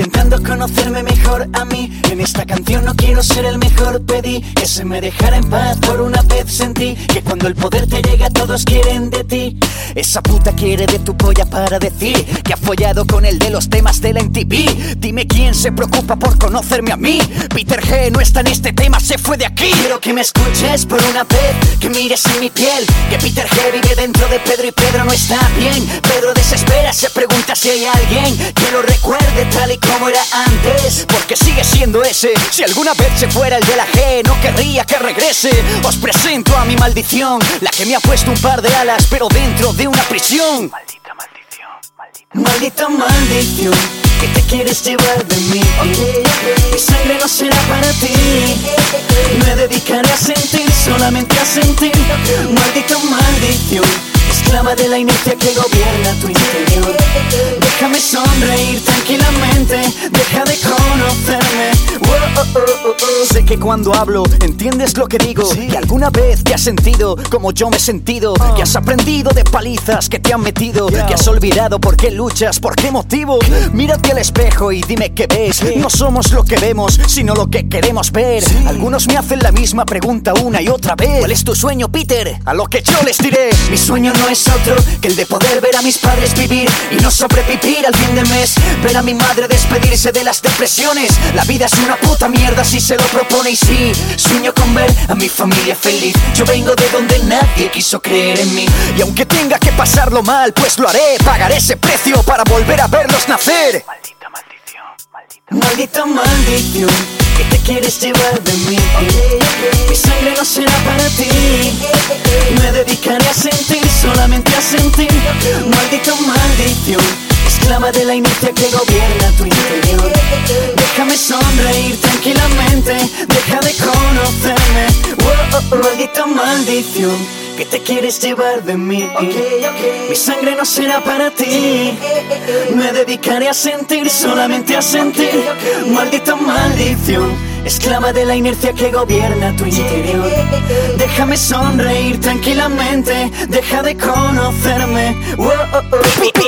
intentar conocerme mejor a mí. En esta canción no quiero ser el mejor, pedí que se me dejara en paz. Por una vez sentí que cuando el poder te llega, todos quieren de ti. Esa puta quiere de tu polla para decir que ha follado con el de los temas de la MTV. Dime quién se preocupa por conocerme a mí. Peter G no está en este tema, se fue de aquí. Quiero que me escuches por una vez, que mires en mi piel. Que Peter G vive dentro de Pedro y Pedro no está bien. Pedro desespera, se pregunta si hay alguien que lo recuerde tal y como era antes. Porque sigue siendo ese. Si alguna vez se fuera el de la G, no querría que regrese. Os presento a mi maldición, la que me ha puesto un par de alas, pero dentro de una prisión. Maldita maldición, maldita, maldición. Que te quieres llevar de mí. Mi sangre no será para ti. Me dedicaré a sentir, solamente a sentir. Maldita maldición. Esclava de la inercia que gobierna tu interior. Déjame sonreír tranquilamente. Deja Sé que cuando hablo entiendes lo que digo. Que alguna vez te has sentido como yo me he sentido. Que has aprendido de palizas que te han metido. Que has olvidado por qué luchas, por qué motivo. Mírate al espejo y dime qué ves. No somos lo que vemos, sino lo que queremos ver. Algunos me hacen la misma pregunta una y otra vez. ¿Cuál es tu sueño, Peter? A lo que yo les diré. Mi sueño no es otro que el de poder ver a mis padres vivir y no sobrevivir al fin de mes. Ver a mi madre despedirse de las depresiones. La vida es una puta mierda si se lo propone y sí. Sueño con ver a mi familia feliz. Yo vengo de donde nadie quiso creer en mí. Y aunque tenga que pasarlo mal, pues lo haré. Pagaré ese precio para volver a verlos nacer. Maldita maldición, maldita, maldita maldición. Que te quieres llevar de mí. Mi sangre no será para ti. Me dedicaré a sentir, solamente a sentir. Maldita maldición. Esclava de la inercia que gobierna tu interior. Déjame sonreír Deja de conocerme. Oh, oh, maldita maldición. Que te quieres llevar de mí. Mi sangre no será para ti. Me dedicaré a sentir, solamente a sentir. Maldita maldición. Esclava de la inercia que gobierna tu interior. Déjame sonreír tranquilamente. Deja de conocerme. Oh, oh, oh. Peter.